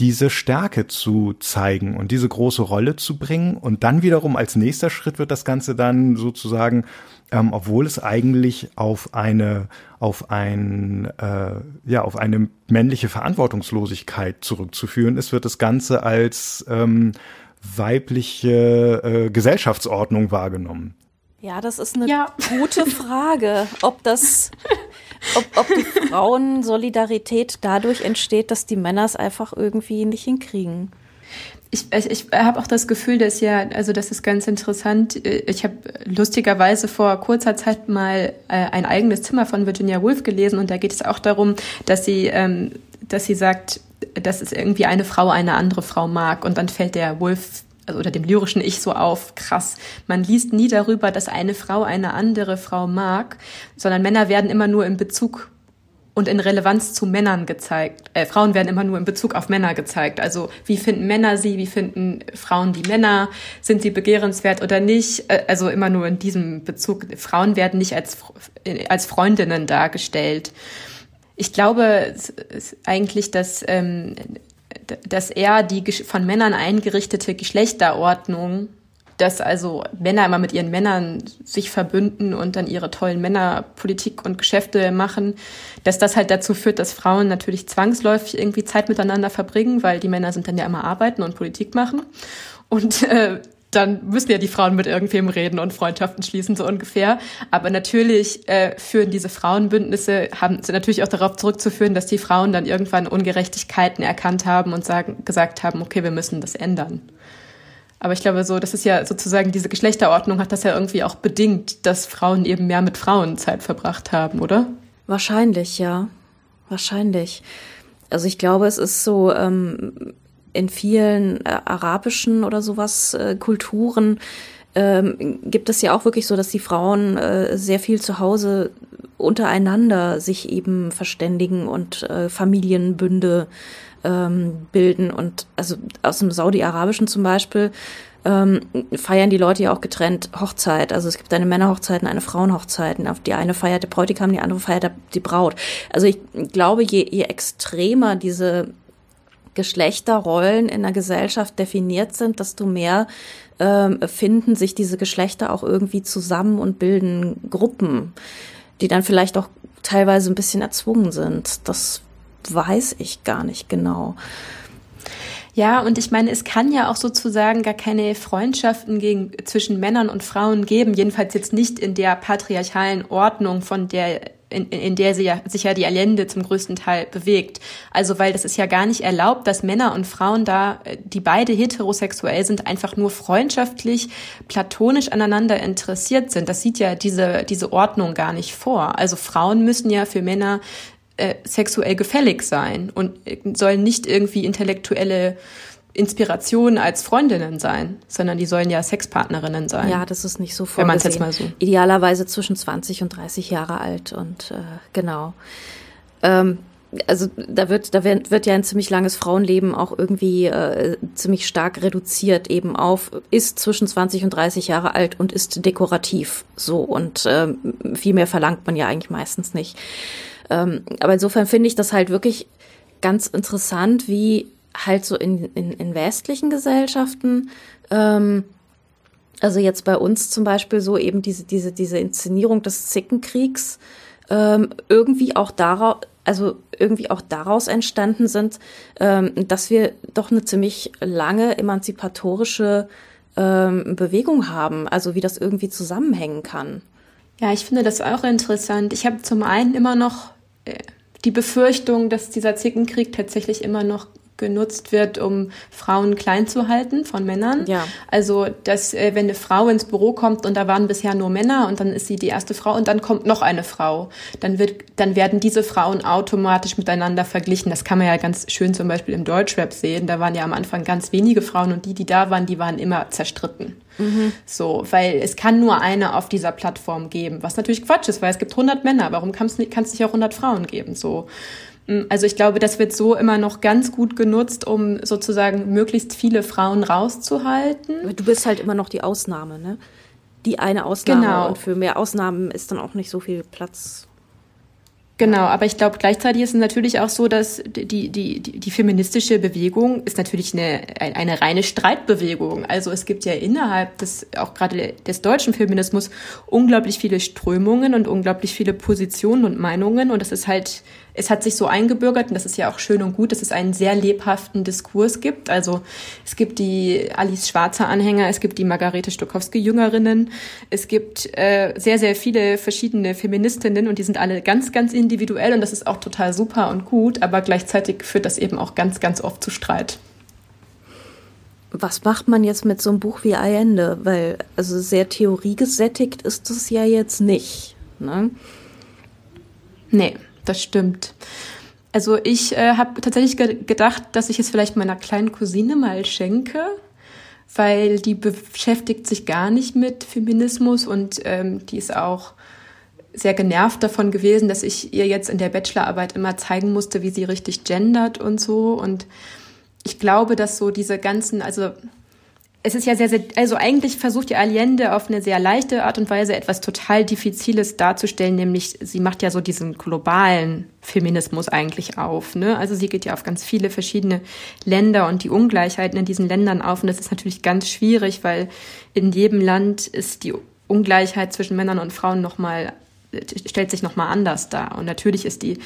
diese Stärke zu zeigen und diese große Rolle zu bringen. Und dann wiederum als nächster Schritt wird das Ganze dann sozusagen, ähm, obwohl es eigentlich auf eine, auf ein, äh, ja, auf eine männliche Verantwortungslosigkeit zurückzuführen ist, wird das Ganze als ähm, weibliche äh, Gesellschaftsordnung wahrgenommen. Ja, das ist eine ja. gute Frage, ob das, ob, ob die Frauensolidarität dadurch entsteht, dass die Männer es einfach irgendwie nicht hinkriegen. Ich, ich, ich habe auch das Gefühl, dass ja, also das ist ganz interessant. Ich habe lustigerweise vor kurzer Zeit mal äh, ein eigenes Zimmer von Virginia Woolf gelesen und da geht es auch darum, dass sie, ähm, dass sie sagt, dass es irgendwie eine Frau eine andere Frau mag und dann fällt der Wolf also oder dem lyrischen Ich so auf, krass. Man liest nie darüber, dass eine Frau eine andere Frau mag, sondern Männer werden immer nur in Bezug und in Relevanz zu Männern gezeigt. Äh, Frauen werden immer nur in Bezug auf Männer gezeigt. Also wie finden Männer sie, wie finden Frauen die Männer, sind sie begehrenswert oder nicht? Äh, also immer nur in diesem Bezug. Frauen werden nicht als, als Freundinnen dargestellt. Ich glaube eigentlich, dass ähm, dass er die von Männern eingerichtete Geschlechterordnung, dass also Männer immer mit ihren Männern sich verbünden und dann ihre tollen Männerpolitik und Geschäfte machen, dass das halt dazu führt, dass Frauen natürlich zwangsläufig irgendwie Zeit miteinander verbringen, weil die Männer sind dann ja immer arbeiten und Politik machen. Und äh, dann müssen ja die Frauen mit irgendwem reden und Freundschaften schließen, so ungefähr. Aber natürlich äh, führen diese Frauenbündnisse, haben, sind natürlich auch darauf zurückzuführen, dass die Frauen dann irgendwann Ungerechtigkeiten erkannt haben und sagen, gesagt haben, okay, wir müssen das ändern. Aber ich glaube so, das ist ja sozusagen, diese Geschlechterordnung hat das ja irgendwie auch bedingt, dass Frauen eben mehr mit Frauen Zeit verbracht haben, oder? Wahrscheinlich, ja. Wahrscheinlich. Also ich glaube, es ist so, ähm, in vielen äh, arabischen oder sowas äh, Kulturen ähm, gibt es ja auch wirklich so, dass die Frauen äh, sehr viel zu Hause untereinander sich eben verständigen und äh, Familienbünde ähm, bilden. Und also aus dem Saudi-Arabischen zum Beispiel ähm, feiern die Leute ja auch getrennt Hochzeit. Also es gibt eine Männerhochzeit und eine Frauenhochzeit. Auf die eine feiert der Bräutigam, die andere feiert die Braut. Also ich glaube, je, je extremer diese Geschlechterrollen in der Gesellschaft definiert sind, desto mehr ähm, finden sich diese Geschlechter auch irgendwie zusammen und bilden Gruppen, die dann vielleicht auch teilweise ein bisschen erzwungen sind. Das weiß ich gar nicht genau. Ja, und ich meine, es kann ja auch sozusagen gar keine Freundschaften gegen, zwischen Männern und Frauen geben, jedenfalls jetzt nicht in der patriarchalen Ordnung, von der in, in der sie ja, sich ja die Allende zum größten Teil bewegt. Also weil das ist ja gar nicht erlaubt, dass Männer und Frauen da, die beide heterosexuell sind, einfach nur freundschaftlich, platonisch aneinander interessiert sind. Das sieht ja diese, diese Ordnung gar nicht vor. Also Frauen müssen ja für Männer äh, sexuell gefällig sein und sollen nicht irgendwie intellektuelle Inspiration als Freundinnen sein, sondern die sollen ja Sexpartnerinnen sein. Ja, das ist nicht so vorgesehen. Wenn man jetzt mal so. Idealerweise zwischen 20 und 30 Jahre alt und äh, genau. Ähm, also da wird da wird, wird ja ein ziemlich langes Frauenleben auch irgendwie äh, ziemlich stark reduziert eben auf ist zwischen 20 und 30 Jahre alt und ist dekorativ so und ähm, viel mehr verlangt man ja eigentlich meistens nicht. Ähm, aber insofern finde ich das halt wirklich ganz interessant, wie halt so in, in, in westlichen Gesellschaften, ähm, also jetzt bei uns zum Beispiel so eben diese, diese, diese Inszenierung des Zickenkriegs, ähm, irgendwie auch daraus, also irgendwie auch daraus entstanden sind, ähm, dass wir doch eine ziemlich lange emanzipatorische ähm, Bewegung haben, also wie das irgendwie zusammenhängen kann. Ja, ich finde das auch interessant. Ich habe zum einen immer noch äh, die Befürchtung, dass dieser Zickenkrieg tatsächlich immer noch genutzt wird, um Frauen klein zu halten von Männern. Ja. Also, dass äh, wenn eine Frau ins Büro kommt und da waren bisher nur Männer und dann ist sie die erste Frau und dann kommt noch eine Frau, dann wird, dann werden diese Frauen automatisch miteinander verglichen. Das kann man ja ganz schön zum Beispiel im Deutschrap sehen. Da waren ja am Anfang ganz wenige Frauen und die, die da waren, die waren immer zerstritten. Mhm. So, weil es kann nur eine auf dieser Plattform geben, was natürlich Quatsch ist, weil es gibt 100 Männer. Warum kann es nicht, nicht auch 100 Frauen geben? So. Mm, also ich glaube, das wird so immer noch ganz gut genutzt, um sozusagen möglichst viele Frauen rauszuhalten. Du bist halt immer noch die Ausnahme, ne? Die eine Ausnahme genau. und für mehr Ausnahmen ist dann auch nicht so viel Platz. Genau, aber ich glaube gleichzeitig ist es natürlich auch so, dass die, die, die, die feministische Bewegung ist natürlich eine, eine reine Streitbewegung. Also es gibt ja innerhalb des, auch gerade des deutschen Feminismus unglaublich viele Strömungen und unglaublich viele Positionen und Meinungen und das ist halt es hat sich so eingebürgert, und das ist ja auch schön und gut, dass es einen sehr lebhaften Diskurs gibt. Also es gibt die Alice Schwarzer Anhänger, es gibt die Margarete Stokowski Jüngerinnen, es gibt äh, sehr, sehr viele verschiedene Feministinnen und die sind alle ganz, ganz individuell und das ist auch total super und gut, aber gleichzeitig führt das eben auch ganz, ganz oft zu Streit. Was macht man jetzt mit so einem Buch wie Allende? Weil, also sehr theoriegesättigt ist es ja jetzt nicht. Ne? Nee das stimmt. Also ich äh, habe tatsächlich ge gedacht, dass ich es vielleicht meiner kleinen Cousine mal schenke, weil die beschäftigt sich gar nicht mit Feminismus und ähm, die ist auch sehr genervt davon gewesen, dass ich ihr jetzt in der Bachelorarbeit immer zeigen musste, wie sie richtig gendert und so. Und ich glaube, dass so diese ganzen, also es ist ja sehr, sehr, also eigentlich versucht die Allende auf eine sehr leichte Art und Weise etwas total Diffiziles darzustellen, nämlich sie macht ja so diesen globalen Feminismus eigentlich auf. Ne? Also sie geht ja auf ganz viele verschiedene Länder und die Ungleichheiten in diesen Ländern auf. Und das ist natürlich ganz schwierig, weil in jedem Land ist die Ungleichheit zwischen Männern und Frauen nochmal, stellt sich nochmal anders dar. Und natürlich ist die,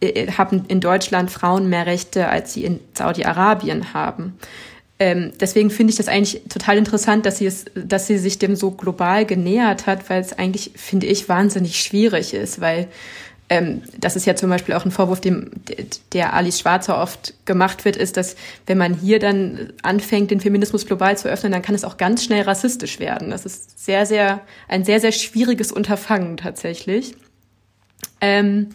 äh, haben in Deutschland Frauen mehr Rechte, als sie in Saudi-Arabien haben. Ähm, deswegen finde ich das eigentlich total interessant, dass sie es, dass sie sich dem so global genähert hat, weil es eigentlich, finde ich, wahnsinnig schwierig ist, weil ähm, das ist ja zum Beispiel auch ein Vorwurf, dem der Alice Schwarzer oft gemacht wird, ist, dass wenn man hier dann anfängt, den Feminismus global zu öffnen, dann kann es auch ganz schnell rassistisch werden. Das ist sehr, sehr ein sehr, sehr schwieriges Unterfangen tatsächlich. Ähm,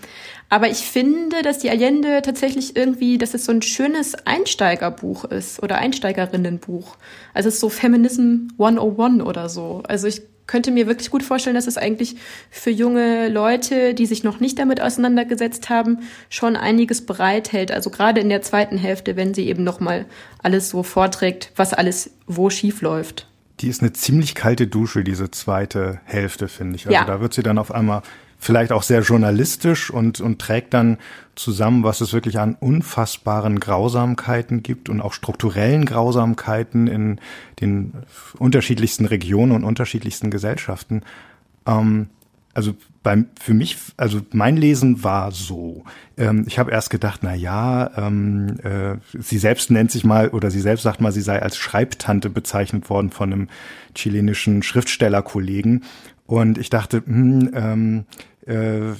aber ich finde, dass die Allende tatsächlich irgendwie, dass es so ein schönes Einsteigerbuch ist oder Einsteigerinnenbuch. Also es ist so Feminism 101 oder so. Also ich könnte mir wirklich gut vorstellen, dass es eigentlich für junge Leute, die sich noch nicht damit auseinandergesetzt haben, schon einiges bereithält. Also gerade in der zweiten Hälfte, wenn sie eben nochmal alles so vorträgt, was alles wo schief läuft. Die ist eine ziemlich kalte Dusche, diese zweite Hälfte, finde ich. Also ja. da wird sie dann auf einmal vielleicht auch sehr journalistisch und, und trägt dann zusammen, was es wirklich an unfassbaren Grausamkeiten gibt und auch strukturellen Grausamkeiten in den unterschiedlichsten Regionen und unterschiedlichsten Gesellschaften. Ähm, also beim, für mich, also mein Lesen war so. Ähm, ich habe erst gedacht, na ja, ähm, äh, sie selbst nennt sich mal oder sie selbst sagt mal, sie sei als Schreibtante bezeichnet worden von einem chilenischen Schriftstellerkollegen. Und ich dachte, hm, ähm, äh,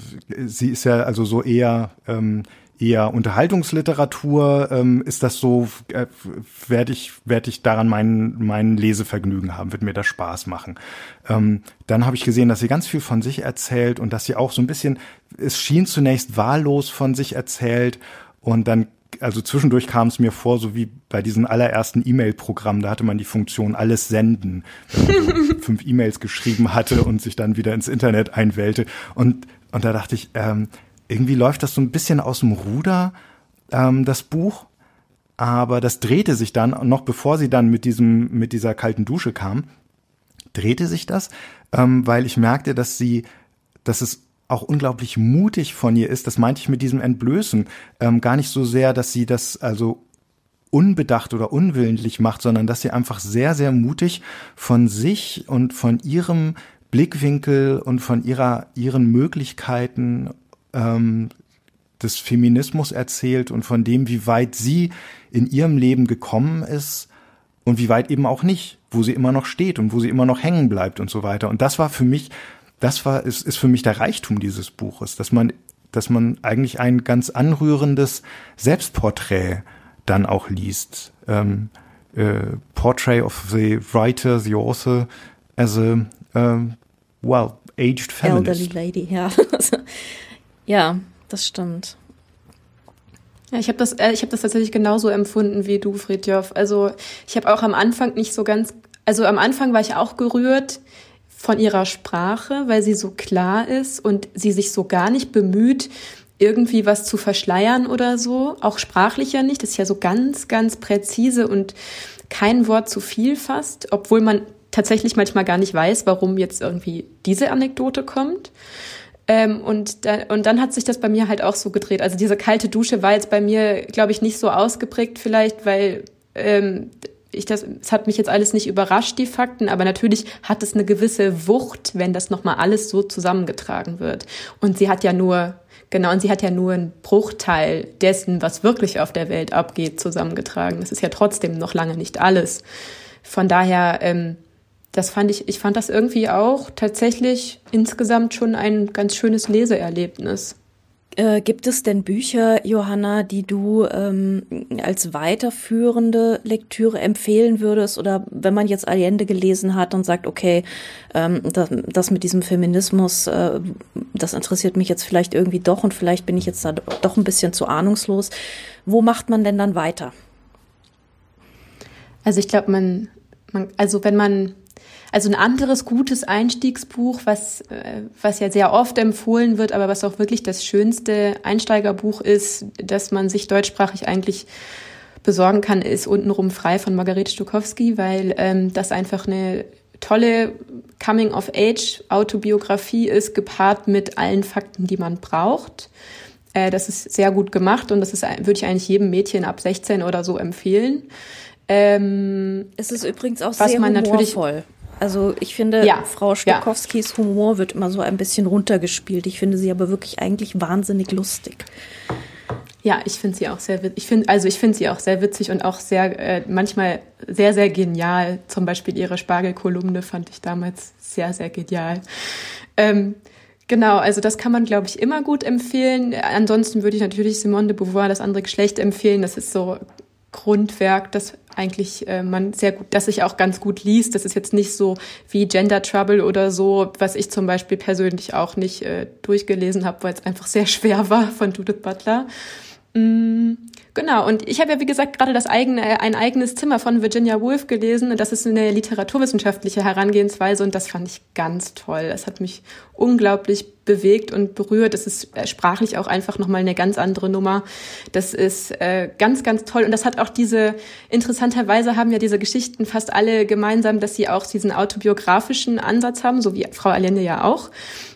sie ist ja also so eher ähm, eher Unterhaltungsliteratur. Ähm, ist das so, äh, werde ich, werde ich daran mein, mein Lesevergnügen haben, wird mir das Spaß machen. Ähm, dann habe ich gesehen, dass sie ganz viel von sich erzählt und dass sie auch so ein bisschen, es schien zunächst wahllos von sich erzählt und dann also zwischendurch kam es mir vor, so wie bei diesen allerersten E-Mail-Programmen, da hatte man die Funktion alles senden, wenn man so fünf E-Mails geschrieben hatte und sich dann wieder ins Internet einwählte. Und, und da dachte ich, ähm, irgendwie läuft das so ein bisschen aus dem Ruder, ähm, das Buch. Aber das drehte sich dann, noch bevor sie dann mit diesem, mit dieser kalten Dusche kam, drehte sich das, ähm, weil ich merkte, dass sie, dass es auch unglaublich mutig von ihr ist. Das meinte ich mit diesem Entblößen. Ähm, gar nicht so sehr, dass sie das also unbedacht oder unwillentlich macht, sondern dass sie einfach sehr, sehr mutig von sich und von ihrem Blickwinkel und von ihrer, ihren Möglichkeiten ähm, des Feminismus erzählt und von dem, wie weit sie in ihrem Leben gekommen ist und wie weit eben auch nicht, wo sie immer noch steht und wo sie immer noch hängen bleibt und so weiter. Und das war für mich, das war, ist, ist für mich der Reichtum dieses Buches, dass man, dass man eigentlich ein ganz anrührendes Selbstporträt dann auch liest. Ähm, äh, Portrait of the writer, the author as a, um, well, aged feminist. Elderly lady, ja. Ja, das stimmt. Ja, ich habe das, äh, ich habe das tatsächlich genauso empfunden wie du, Friedjof. Also ich habe auch am Anfang nicht so ganz, also am Anfang war ich auch gerührt von ihrer Sprache, weil sie so klar ist und sie sich so gar nicht bemüht, irgendwie was zu verschleiern oder so. Auch sprachlich ja nicht. Das ist ja so ganz, ganz präzise und kein Wort zu viel fast, obwohl man tatsächlich manchmal gar nicht weiß, warum jetzt irgendwie diese Anekdote kommt. Ähm, und, da, und dann hat sich das bei mir halt auch so gedreht. Also diese kalte Dusche war jetzt bei mir, glaube ich, nicht so ausgeprägt vielleicht, weil ähm, ich das, es hat mich jetzt alles nicht überrascht, die Fakten, aber natürlich hat es eine gewisse Wucht, wenn das nochmal alles so zusammengetragen wird. Und sie hat ja nur, genau, und sie hat ja nur einen Bruchteil dessen, was wirklich auf der Welt abgeht, zusammengetragen. Das ist ja trotzdem noch lange nicht alles. Von daher, ähm, das fand ich, ich fand das irgendwie auch tatsächlich insgesamt schon ein ganz schönes Leseerlebnis. Äh, gibt es denn Bücher, Johanna, die du ähm, als weiterführende Lektüre empfehlen würdest? Oder wenn man jetzt Allende gelesen hat und sagt, okay, ähm, das, das, mit diesem Feminismus, äh, das interessiert mich jetzt vielleicht irgendwie doch und vielleicht bin ich jetzt da doch ein bisschen zu ahnungslos. Wo macht man denn dann weiter? Also ich glaube, man, man, also wenn man also ein anderes gutes Einstiegsbuch, was, äh, was ja sehr oft empfohlen wird, aber was auch wirklich das schönste Einsteigerbuch ist, das man sich deutschsprachig eigentlich besorgen kann, ist Untenrum frei von Margarete Stokowski, weil ähm, das einfach eine tolle Coming-of-Age-Autobiografie ist, gepaart mit allen Fakten, die man braucht. Äh, das ist sehr gut gemacht und das ist, würde ich eigentlich jedem Mädchen ab 16 oder so empfehlen. Ähm, es ist übrigens auch sehr humorvoll. Also ich finde, ja, Frau Stokowskis ja. Humor wird immer so ein bisschen runtergespielt. Ich finde sie aber wirklich eigentlich wahnsinnig lustig. Ja, ich finde sie auch sehr ich finde also ich finde sie auch sehr witzig und auch sehr äh, manchmal sehr sehr genial. Zum Beispiel ihre Spargelkolumne fand ich damals sehr sehr genial. Ähm, Genau, also das kann man, glaube ich, immer gut empfehlen. Ansonsten würde ich natürlich Simone de Beauvoir, das andere Geschlecht, empfehlen. Das ist so Grundwerk, das eigentlich äh, man sehr gut, das sich auch ganz gut liest. Das ist jetzt nicht so wie Gender Trouble oder so, was ich zum Beispiel persönlich auch nicht äh, durchgelesen habe, weil es einfach sehr schwer war von Judith Butler. Mm, genau, und ich habe ja, wie gesagt, gerade das eigene, ein eigenes Zimmer von Virginia Woolf gelesen. Und das ist eine literaturwissenschaftliche Herangehensweise und das fand ich ganz toll. Das hat mich unglaublich bewegt und berührt. Das ist äh, sprachlich auch einfach nochmal eine ganz andere Nummer. Das ist äh, ganz, ganz toll. Und das hat auch diese, interessanterweise haben ja diese Geschichten fast alle gemeinsam, dass sie auch diesen autobiografischen Ansatz haben, so wie Frau Allende ja auch.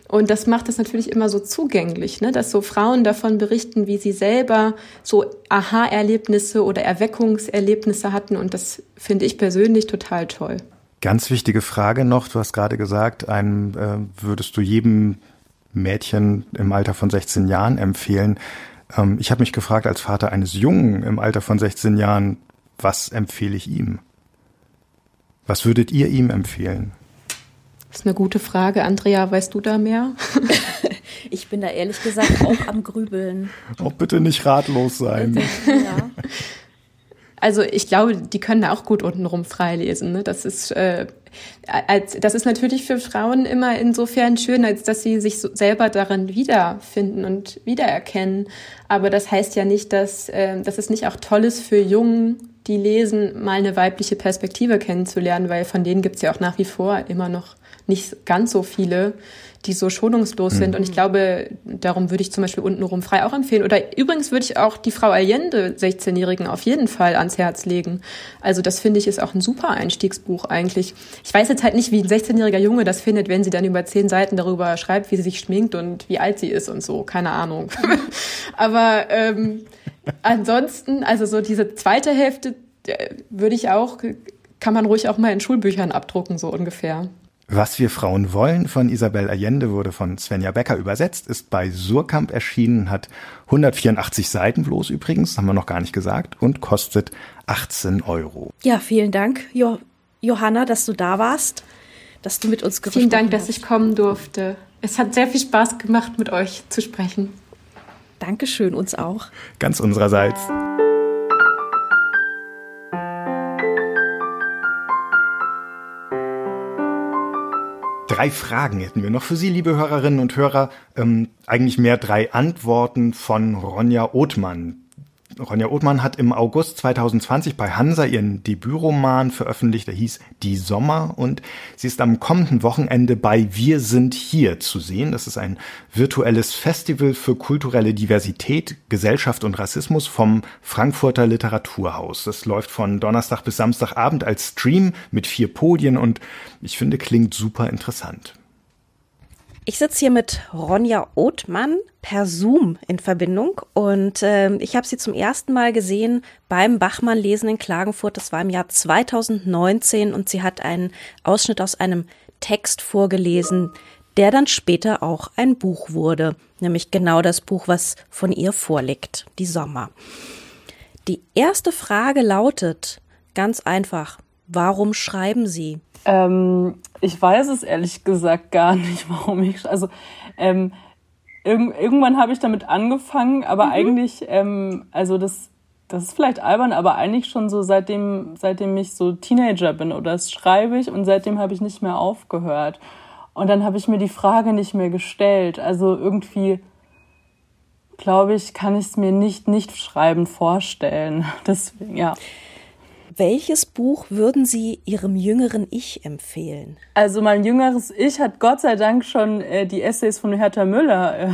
Und das macht es natürlich immer so zugänglich, ne? dass so Frauen davon berichten, wie sie selber so Aha-Erlebnisse oder Erweckungserlebnisse hatten. Und das finde ich persönlich total toll. Ganz wichtige Frage noch. Du hast gerade gesagt, einem äh, würdest du jedem Mädchen im Alter von 16 Jahren empfehlen. Ähm, ich habe mich gefragt, als Vater eines Jungen im Alter von 16 Jahren, was empfehle ich ihm? Was würdet ihr ihm empfehlen? Das ist eine gute Frage. Andrea, weißt du da mehr? ich bin da ehrlich gesagt auch am Grübeln. Auch bitte nicht ratlos sein. Ja. Also ich glaube, die können da auch gut untenrum freilesen. Ne? Das ist äh, als, das ist natürlich für Frauen immer insofern schön, als dass sie sich so selber darin wiederfinden und wiedererkennen. Aber das heißt ja nicht, dass, äh, dass es nicht auch toll ist für Jungen, die lesen, mal eine weibliche Perspektive kennenzulernen, weil von denen gibt's ja auch nach wie vor immer noch nicht ganz so viele, die so schonungslos mhm. sind. Und ich glaube, darum würde ich zum Beispiel untenrum frei auch empfehlen. Oder übrigens würde ich auch die Frau Allende, 16-Jährigen, auf jeden Fall ans Herz legen. Also das finde ich ist auch ein super Einstiegsbuch eigentlich. Ich weiß jetzt halt nicht, wie ein 16-jähriger Junge das findet, wenn sie dann über zehn Seiten darüber schreibt, wie sie sich schminkt und wie alt sie ist und so. Keine Ahnung. Aber ähm, ansonsten, also so diese zweite Hälfte äh, würde ich auch, kann man ruhig auch mal in Schulbüchern abdrucken, so ungefähr. Was wir Frauen wollen von Isabel Allende wurde von Svenja Becker übersetzt, ist bei Surkamp erschienen, hat 184 Seiten bloß übrigens, haben wir noch gar nicht gesagt, und kostet 18 Euro. Ja, vielen Dank, jo Johanna, dass du da warst, dass du mit uns gesprochen hast. Vielen Dank, hast. dass ich kommen durfte. Es hat sehr viel Spaß gemacht, mit euch zu sprechen. Dankeschön, uns auch. Ganz unsererseits. Drei Fragen hätten wir noch für Sie, liebe Hörerinnen und Hörer. Ähm, eigentlich mehr drei Antworten von Ronja Othmann. Ronja Othmann hat im August 2020 bei Hansa ihren Debütroman veröffentlicht, der hieß Die Sommer und sie ist am kommenden Wochenende bei Wir sind hier zu sehen. Das ist ein virtuelles Festival für kulturelle Diversität, Gesellschaft und Rassismus vom Frankfurter Literaturhaus. Das läuft von Donnerstag bis Samstagabend als Stream mit vier Podien und ich finde klingt super interessant. Ich sitze hier mit Ronja Othmann per Zoom in Verbindung und äh, ich habe sie zum ersten Mal gesehen beim Bachmann-Lesen in Klagenfurt. Das war im Jahr 2019 und sie hat einen Ausschnitt aus einem Text vorgelesen, der dann später auch ein Buch wurde, nämlich genau das Buch, was von ihr vorliegt, Die Sommer. Die erste Frage lautet ganz einfach, warum schreiben Sie? Ähm, ich weiß es ehrlich gesagt gar nicht, warum ich. Also ähm, irg irgendwann habe ich damit angefangen, aber mhm. eigentlich, ähm, also das, das ist vielleicht albern, aber eigentlich schon so seitdem, seitdem ich so Teenager bin oder das schreibe ich und seitdem habe ich nicht mehr aufgehört. Und dann habe ich mir die Frage nicht mehr gestellt. Also irgendwie glaube ich, kann ich es mir nicht nicht schreiben vorstellen. Deswegen, ja. Welches Buch würden Sie Ihrem jüngeren Ich empfehlen? Also mein jüngeres Ich hat Gott sei Dank schon äh, die Essays von Hertha Müller äh,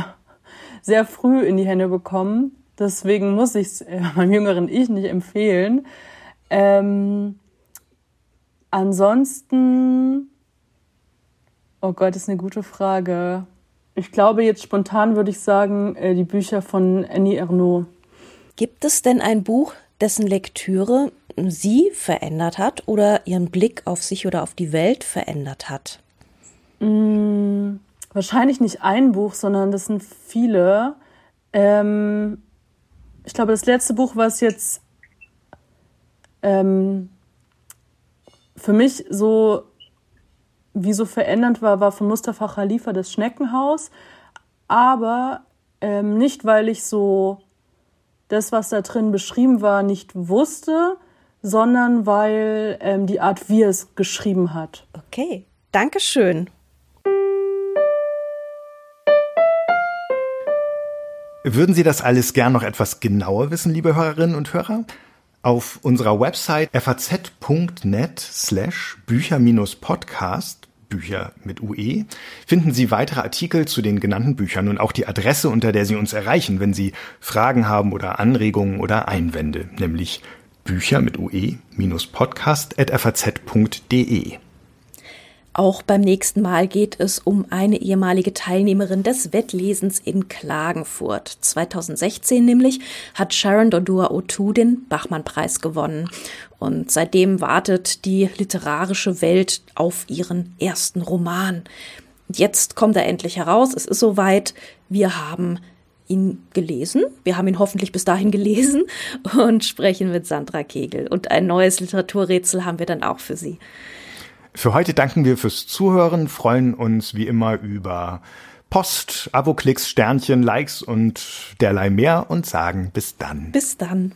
sehr früh in die Hände bekommen. Deswegen muss ich es äh, meinem jüngeren Ich nicht empfehlen. Ähm, ansonsten, oh Gott, ist eine gute Frage. Ich glaube, jetzt spontan würde ich sagen, äh, die Bücher von Annie Ernaux. Gibt es denn ein Buch, dessen Lektüre sie verändert hat oder ihren Blick auf sich oder auf die Welt verändert hat? Mm, wahrscheinlich nicht ein Buch, sondern das sind viele. Ähm, ich glaube, das letzte Buch, was jetzt ähm, für mich so wie so verändernd war, war von Mustafa Khalifa das Schneckenhaus. Aber ähm, nicht, weil ich so das, was da drin beschrieben war, nicht wusste, sondern weil ähm, die Art, wie es geschrieben hat. Okay, Dankeschön. Würden Sie das alles gern noch etwas genauer wissen, liebe Hörerinnen und Hörer? Auf unserer Website faz.net slash Bücher-Podcast Bücher mit UE, finden Sie weitere Artikel zu den genannten Büchern und auch die Adresse, unter der Sie uns erreichen, wenn Sie Fragen haben oder Anregungen oder Einwände, nämlich Bücher mit UE-podcast.faz.de. Auch beim nächsten Mal geht es um eine ehemalige Teilnehmerin des Wettlesens in Klagenfurt. 2016 nämlich hat Sharon Dodua O'Toole den Bachmann-Preis gewonnen. Und seitdem wartet die literarische Welt auf ihren ersten Roman. Jetzt kommt er endlich heraus. Es ist soweit. Wir haben ihn gelesen. Wir haben ihn hoffentlich bis dahin gelesen und sprechen mit Sandra Kegel. Und ein neues Literaturrätsel haben wir dann auch für Sie. Für heute danken wir fürs Zuhören, freuen uns wie immer über Post, Abo-Klicks, Sternchen, Likes und derlei mehr und sagen bis dann. Bis dann.